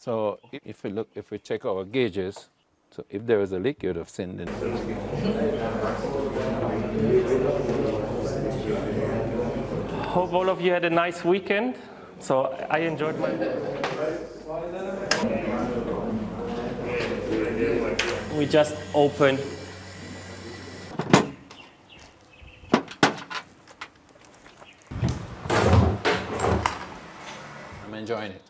So if we look, if we check our gauges, so if there was a leak, you'd have seen it. Hope all of you had a nice weekend. So I enjoyed my. We just opened. I'm enjoying it.